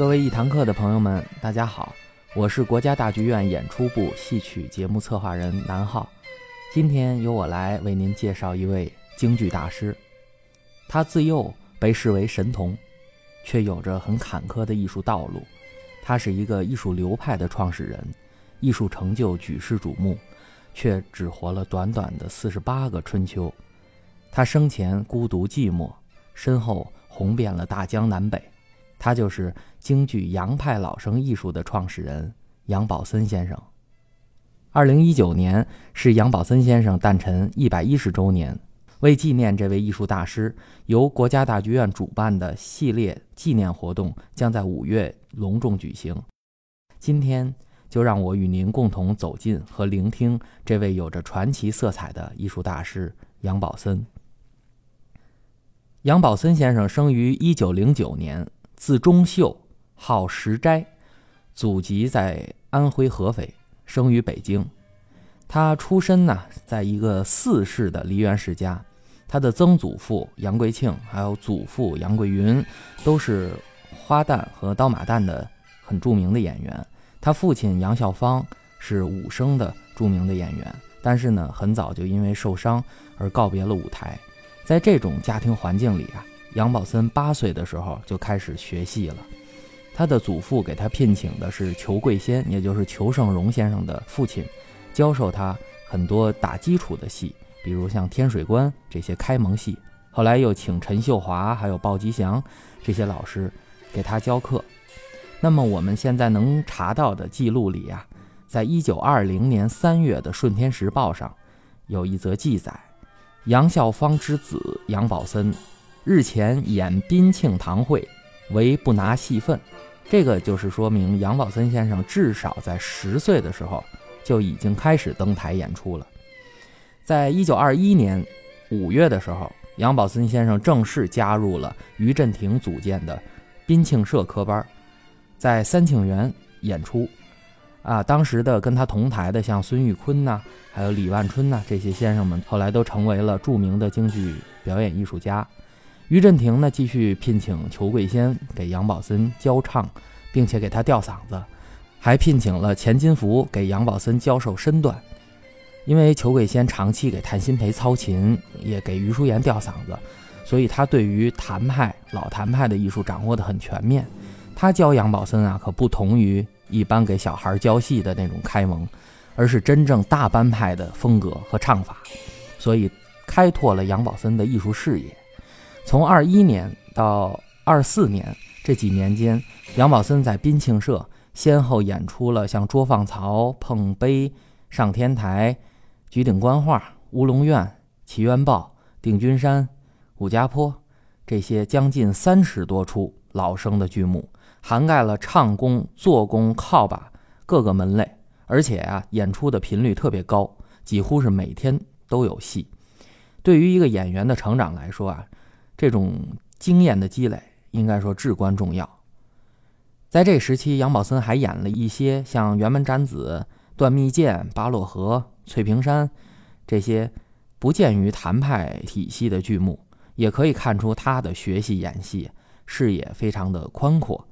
各位一堂课的朋友们，大家好，我是国家大剧院演出部戏曲节目策划人南浩。今天由我来为您介绍一位京剧大师。他自幼被视为神童，却有着很坎坷的艺术道路。他是一个艺术流派的创始人，艺术成就举世瞩目，却只活了短短的四十八个春秋。他生前孤独寂寞，身后红遍了大江南北。他就是京剧杨派老生艺术的创始人杨宝森先生。二零一九年是杨宝森先生诞辰一百一十周年，为纪念这位艺术大师，由国家大剧院主办的系列纪念活动将在五月隆重举行。今天就让我与您共同走进和聆听这位有着传奇色彩的艺术大师杨宝森。杨宝森先生生于一九零九年。字忠秀，号石斋，祖籍在安徽合肥，生于北京。他出身呢，在一个四世的梨园世家。他的曾祖父杨贵庆，还有祖父杨贵云，都是花旦和刀马旦的很著名的演员。他父亲杨孝芳是武生的著名的演员，但是呢，很早就因为受伤而告别了舞台。在这种家庭环境里啊。杨宝森八岁的时候就开始学戏了，他的祖父给他聘请的是裘贵先，也就是裘盛戎先生的父亲，教授他很多打基础的戏，比如像《天水关》这些开蒙戏。后来又请陈秀华还有鲍吉祥这些老师给他教课。那么我们现在能查到的记录里啊，在一九二零年三月的《顺天时报》上有一则记载：杨孝芳之子杨宝森。日前演宾庆堂会，为不拿戏份，这个就是说明杨宝森先生至少在十岁的时候就已经开始登台演出了。在一九二一年五月的时候，杨宝森先生正式加入了于振廷组建的宾庆社科班，在三庆园演出。啊，当时的跟他同台的像孙玉坤呐，还有李万春呐这些先生们，后来都成为了著名的京剧表演艺术家。于振廷呢，继续聘请裘贵仙给杨宝森教唱，并且给他吊嗓子，还聘请了钱金福给杨宝森教授身段。因为裘贵仙长期给谭鑫培操琴，也给余淑妍吊嗓子，所以他对于谭派老谭派的艺术掌握得很全面。他教杨宝森啊，可不同于一般给小孩教戏的那种开蒙，而是真正大班派的风格和唱法，所以开拓了杨宝森的艺术视野。从二一年到二四年这几年间，杨宝森在宾庆社先后演出了像《捉放曹》《碰杯》《上天台》《举鼎观画》《乌龙院》《奇冤报》《定军山》《武家坡》这些将近三十多出老生的剧目，涵盖了唱功、做工、靠把各个门类，而且啊，演出的频率特别高，几乎是每天都有戏。对于一个演员的成长来说啊。这种经验的积累，应该说至关重要。在这时期，杨宝森还演了一些像《辕门斩子》《断密剑》《八落河》《翠屏山》这些不见于谭派体系的剧目，也可以看出他的学习演戏视野非常的宽阔，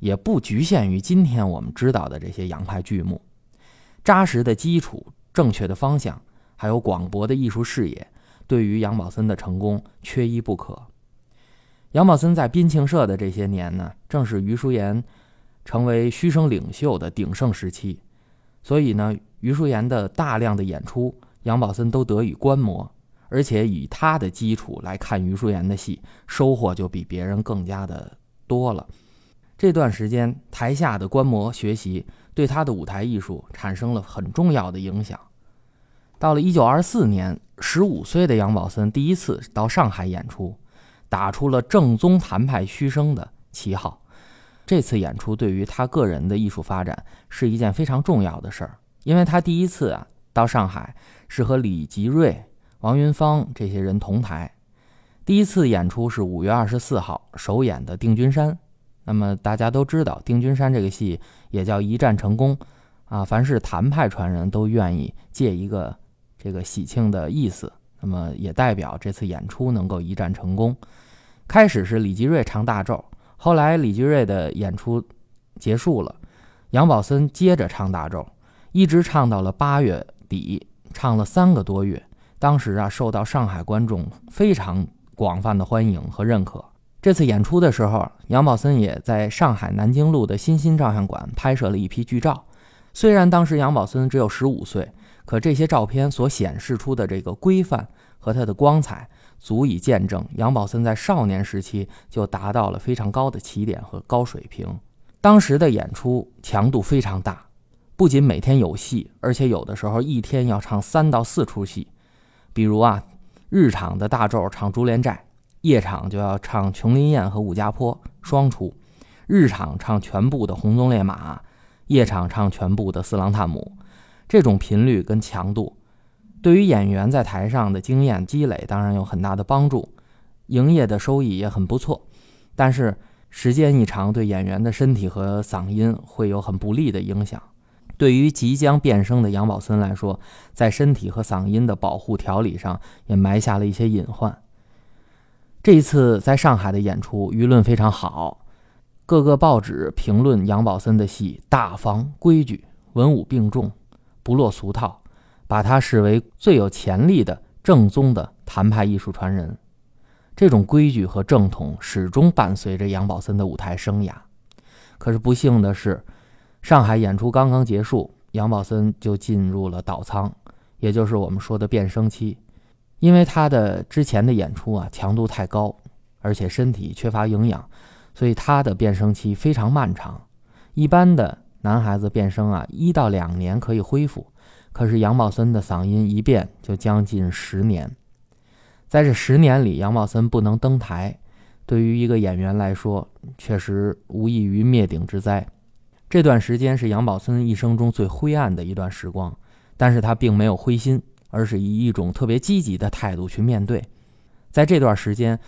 也不局限于今天我们知道的这些杨派剧目。扎实的基础、正确的方向，还有广博的艺术视野。对于杨宝森的成功缺一不可。杨宝森在滨庆社的这些年呢，正是余淑妍成为虚声领袖的鼎盛时期，所以呢，余淑妍的大量的演出，杨宝森都得以观摩，而且以他的基础来看余淑妍的戏，收获就比别人更加的多了。这段时间台下的观摩学习，对他的舞台艺术产生了很重要的影响。到了一九二四年，十五岁的杨宝森第一次到上海演出，打出了正宗谭派虚声的旗号。这次演出对于他个人的艺术发展是一件非常重要的事儿，因为他第一次啊到上海是和李吉瑞、王云芳这些人同台。第一次演出是五月二十四号首演的《定军山》。那么大家都知道，《定军山》这个戏也叫一战成功啊，凡是谭派传人都愿意借一个。这个喜庆的意思，那么也代表这次演出能够一战成功。开始是李吉瑞唱大咒，后来李吉瑞的演出结束了，杨宝森接着唱大咒，一直唱到了八月底，唱了三个多月。当时啊，受到上海观众非常广泛的欢迎和认可。这次演出的时候，杨宝森也在上海南京路的新兴照相馆拍摄了一批剧照。虽然当时杨宝森只有十五岁，可这些照片所显示出的这个规范和他的光彩，足以见证杨宝森在少年时期就达到了非常高的起点和高水平。当时的演出强度非常大，不仅每天有戏，而且有的时候一天要唱三到四出戏。比如啊，日场的大咒唱《珠帘寨》。夜场就要唱《琼林宴》和《武家坡》双出，日场唱全部的《红鬃烈马》，夜场唱全部的《四郎探母》。这种频率跟强度，对于演员在台上的经验积累当然有很大的帮助，营业的收益也很不错。但是时间一长，对演员的身体和嗓音会有很不利的影响。对于即将变声的杨宝森来说，在身体和嗓音的保护调理上也埋下了一些隐患。这一次在上海的演出舆论非常好，各个报纸评论杨宝森的戏大方、规矩、文武并重，不落俗套，把他视为最有潜力的正宗的谭派艺术传人。这种规矩和正统始终伴随着杨宝森的舞台生涯。可是不幸的是，上海演出刚刚结束，杨宝森就进入了倒仓，也就是我们说的变声期。因为他的之前的演出啊强度太高，而且身体缺乏营养，所以他的变声期非常漫长。一般的男孩子变声啊，一到两年可以恢复，可是杨宝森的嗓音一变就将近十年。在这十年里，杨宝森不能登台，对于一个演员来说，确实无异于灭顶之灾。这段时间是杨宝森一生中最灰暗的一段时光，但是他并没有灰心。而是以一种特别积极的态度去面对，在这段时间，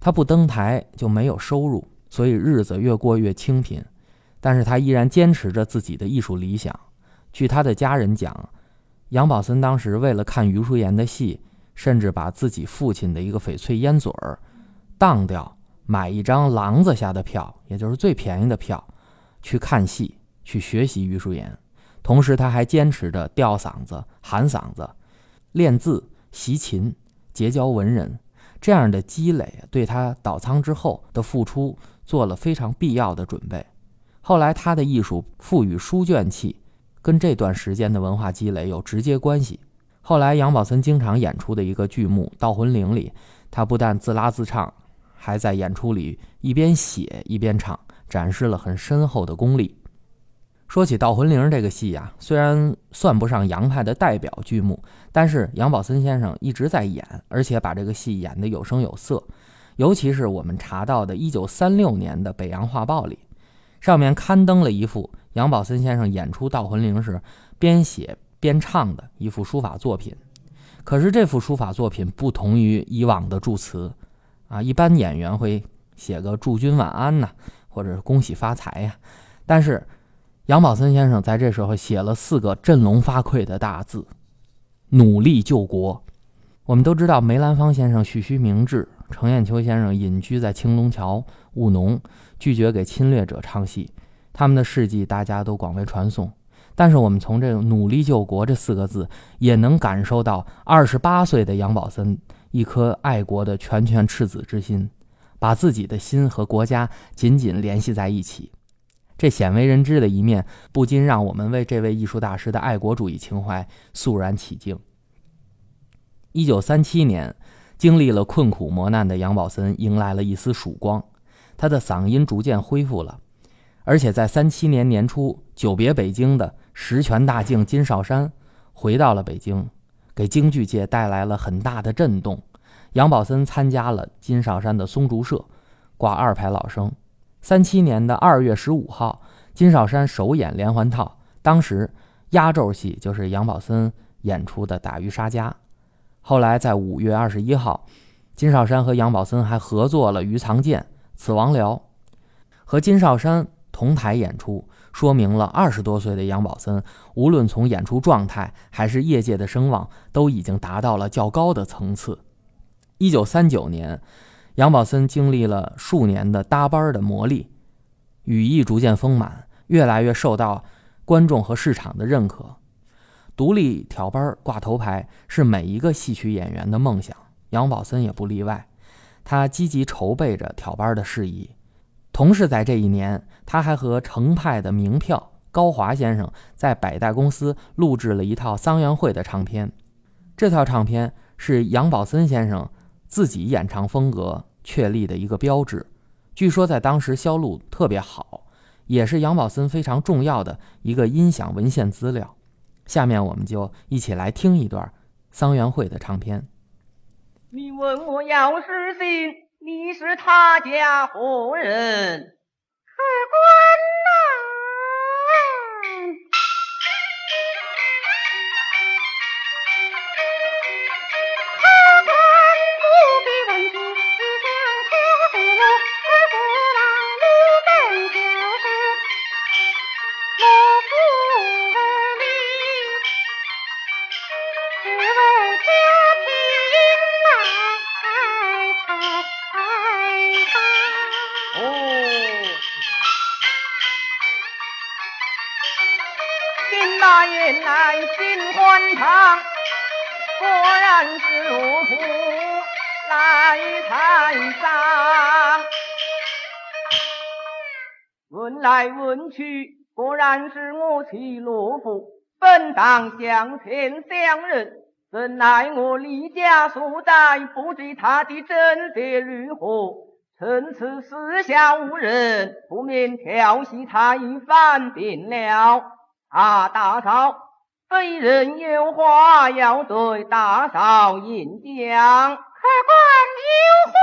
他不登台就没有收入，所以日子越过越清贫。但是他依然坚持着自己的艺术理想。据他的家人讲，杨宝森当时为了看余淑妍的戏，甚至把自己父亲的一个翡翠烟嘴儿当掉，买一张廊子下的票，也就是最便宜的票，去看戏，去学习余淑妍。同时，他还坚持着吊嗓子、喊嗓子。练字、习琴、结交文人，这样的积累对他倒仓之后的付出做了非常必要的准备。后来他的艺术赋予书卷气，跟这段时间的文化积累有直接关系。后来杨宝森经常演出的一个剧目《盗魂铃》里，他不但自拉自唱，还在演出里一边写一边唱，展示了很深厚的功力。说起《盗魂铃》这个戏呀，虽然算不上杨派的代表剧目，但是杨宝森先生一直在演，而且把这个戏演得有声有色。尤其是我们查到的1936年的《北洋画报》里，上面刊登了一幅杨宝森先生演出《盗魂铃》时边写边唱的一幅书法作品。可是这幅书法作品不同于以往的祝词，啊，一般演员会写个“祝君晚安”呐，或者是“恭喜发财”呀，但是。杨宝森先生在这时候写了四个振聋发聩的大字：“努力救国。”我们都知道，梅兰芳先生蓄须明志，程砚秋先生隐居在青龙桥务农，拒绝给侵略者唱戏。他们的事迹大家都广为传颂。但是，我们从这“努力救国”这四个字，也能感受到二十八岁的杨宝森一颗爱国的拳拳赤子之心，把自己的心和国家紧紧联系在一起。这鲜为人知的一面，不禁让我们为这位艺术大师的爱国主义情怀肃然起敬。一九三七年，经历了困苦磨难的杨宝森迎来了一丝曙光，他的嗓音逐渐恢复了，而且在三七年年初久别北京的十全大敬金少山回到了北京，给京剧界带来了很大的震动。杨宝森参加了金少山的松竹社，挂二排老生。三七年的二月十五号，金少山首演连环套，当时压轴戏就是杨宝森演出的《打渔杀家》。后来在五月二十一号，金少山和杨宝森还合作了《鱼藏剑》《死亡聊》，和金少山同台演出，说明了二十多岁的杨宝森，无论从演出状态还是业界的声望，都已经达到了较高的层次。一九三九年。杨宝森经历了数年的搭班的磨砺，羽翼逐渐丰满，越来越受到观众和市场的认可。独立挑班挂头牌是每一个戏曲演员的梦想，杨宝森也不例外。他积极筹备着挑班的事宜，同时在这一年，他还和程派的名票高华先生在百代公司录制了一套桑园会的唱片。这套唱片是杨宝森先生自己演唱风格确立的一个标志，据说在当时销路特别好，也是杨宝森非常重要的一个音响文献资料。下面我们就一起来听一段桑园会的唱片。你问我要是信，你是他家何人？客官呐。来问去，果然是我妻罗福，本当向前相认，怎奈我离家所在，不知他的正色如何。趁此四下无人，不免调戏他一番便了。啊，大嫂，非人有话要对大嫂演讲。客官有话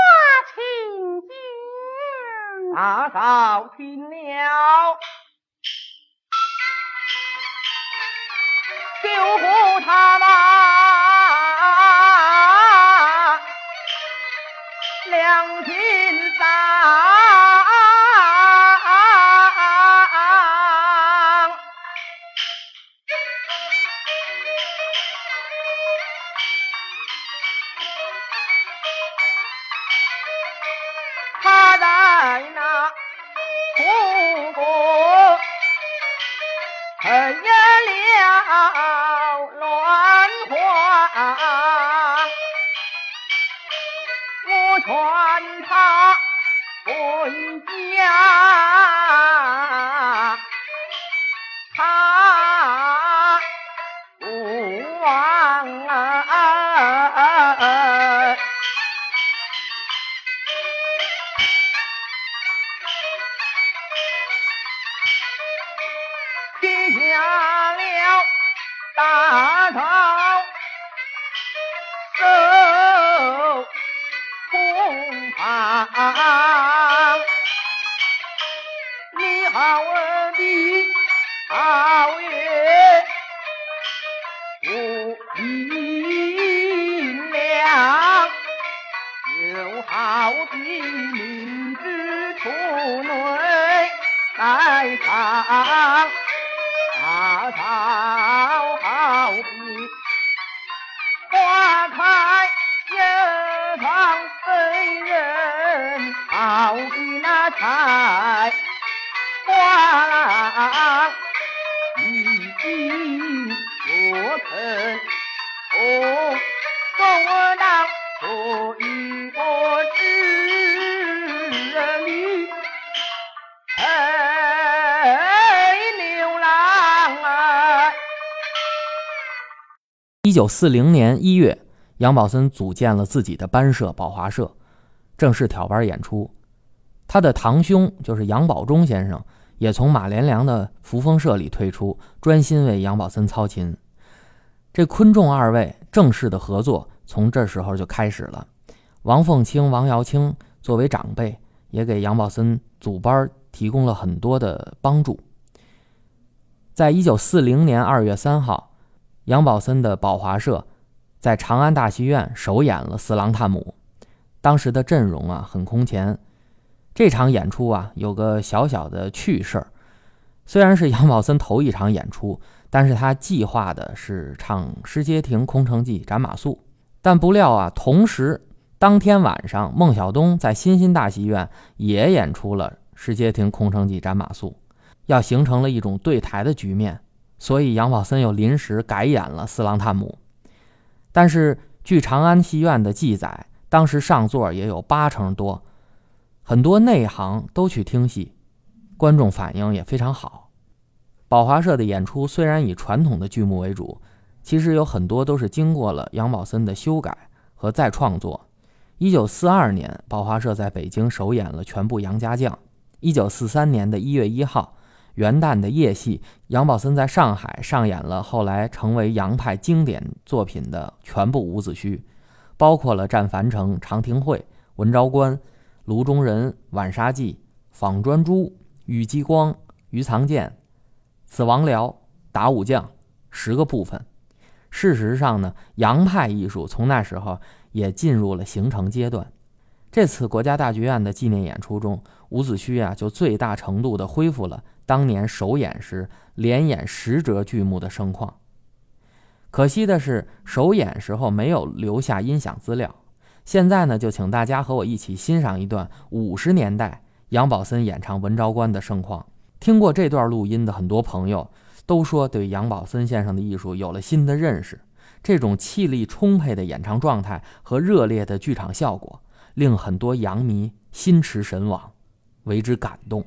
请讲。大嫂听了，救护他吧，power. 一九四零年一月，杨宝森组建了自己的班社宝华社，正式挑班演出。他的堂兄就是杨宝忠先生，也从马连良的扶风社里退出，专心为杨宝森操琴。这昆仲二位正式的合作从这时候就开始了。王凤清、王瑶卿作为长辈，也给杨宝森组班提供了很多的帮助。在一九四零年二月三号。杨宝森的宝华社在长安大戏院首演了《四郎探母》，当时的阵容啊很空前。这场演出啊有个小小的趣事儿，虽然是杨宝森头一场演出，但是他计划的是唱《失街亭》《空城计》《斩马谡》，但不料啊，同时当天晚上，孟小冬在新兴大戏院也演出了《石阶亭空城计》斩马谡，要形成了一种对台的局面，所以杨宝森又临时改演了《四郎探母》。但是据长安戏院的记载，当时上座也有八成多，很多内行都去听戏，观众反应也非常好。宝华社的演出虽然以传统的剧目为主。其实有很多都是经过了杨宝森的修改和再创作。一九四二年，宝华社在北京首演了全部《杨家将》。一九四三年的一月一号，元旦的夜戏，杨宝森在上海上演了后来成为杨派经典作品的全部伍子胥，包括了战樊城、长亭会、文昭关、卢中人、晚沙记、仿专诸、羽激光、余藏剑、死亡辽、打武将十个部分。事实上呢，洋派艺术从那时候也进入了形成阶段。这次国家大剧院的纪念演出中，伍子胥啊就最大程度地恢复了当年首演时连演十折剧目的盛况。可惜的是，首演时候没有留下音响资料。现在呢，就请大家和我一起欣赏一段五十年代杨宝森演唱《文昭关》的盛况。听过这段录音的很多朋友。都说对杨宝森先生的艺术有了新的认识，这种气力充沛的演唱状态和热烈的剧场效果，令很多杨迷心驰神往，为之感动。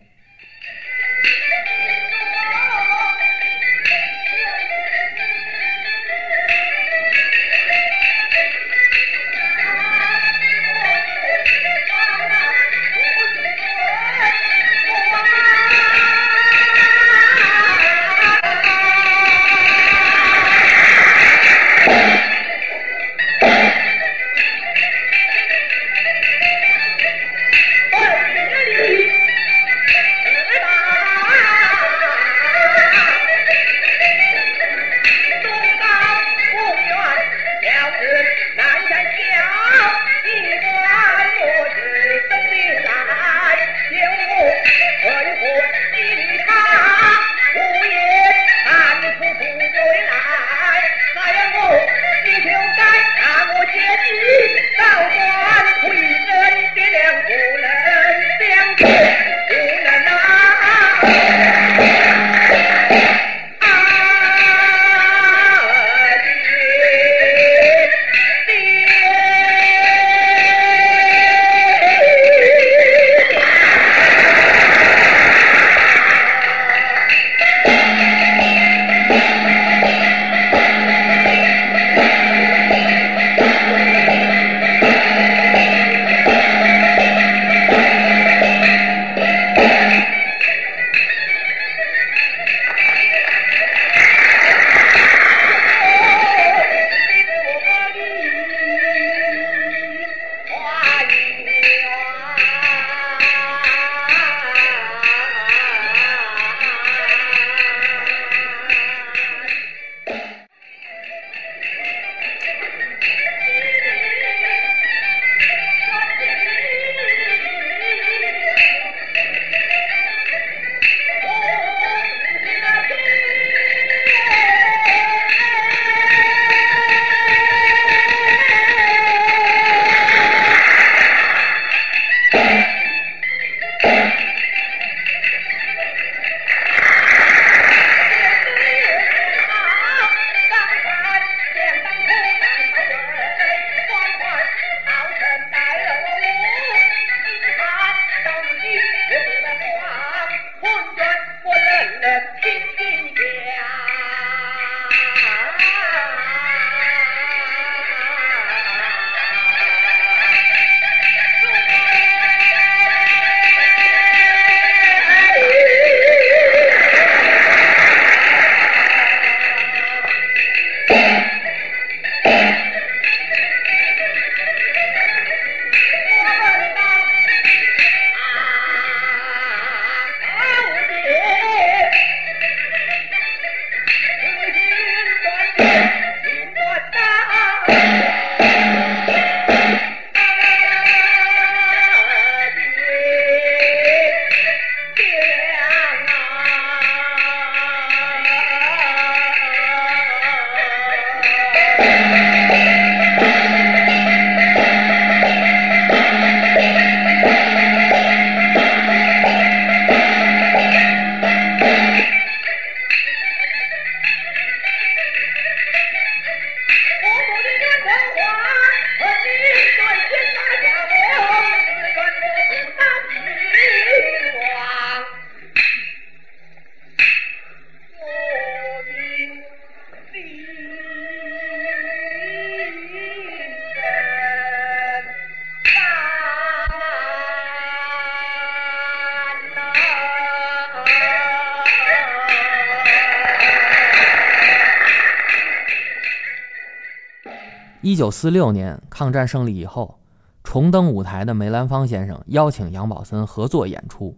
一九四六年抗战胜利以后，重登舞台的梅兰芳先生邀请杨宝森合作演出。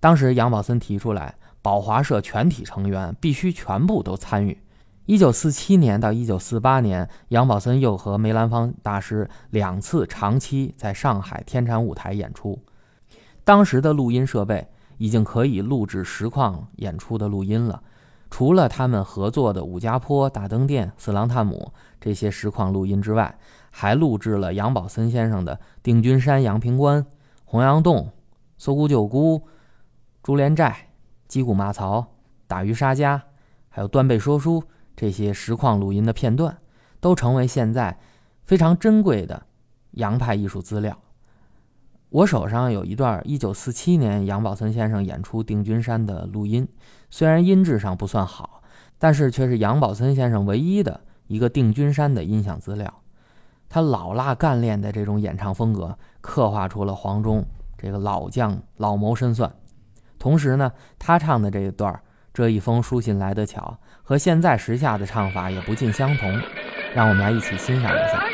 当时杨宝森提出来，宝华社全体成员必须全部都参与。一九四七年到一九四八年，杨宝森又和梅兰芳大师两次长期在上海天蟾舞台演出。当时的录音设备已经可以录制实况演出的录音了。除了他们合作的武家坡、大灯店、四郎探母这些实况录音之外，还录制了杨宝森先生的《定军山》《阳平关》《洪阳洞》《搜姑救姑》《珠帘寨》《击鼓骂曹》《打渔杀家》，还有《断背说书》这些实况录音的片段，都成为现在非常珍贵的洋派艺术资料。我手上有一段1947年杨宝森先生演出《定军山》的录音，虽然音质上不算好，但是却是杨宝森先生唯一的一个《定军山》的音响资料。他老辣干练的这种演唱风格，刻画出了黄忠这个老将老谋深算。同时呢，他唱的这一段“这一封书信来得巧”和现在时下的唱法也不尽相同，让我们来一起欣赏一下。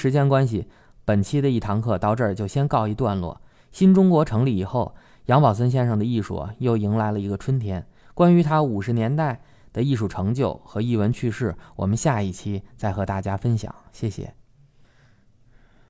时间关系，本期的一堂课到这儿就先告一段落。新中国成立以后，杨宝森先生的艺术又迎来了一个春天。关于他五十年代的艺术成就和艺文趣事，我们下一期再和大家分享。谢谢。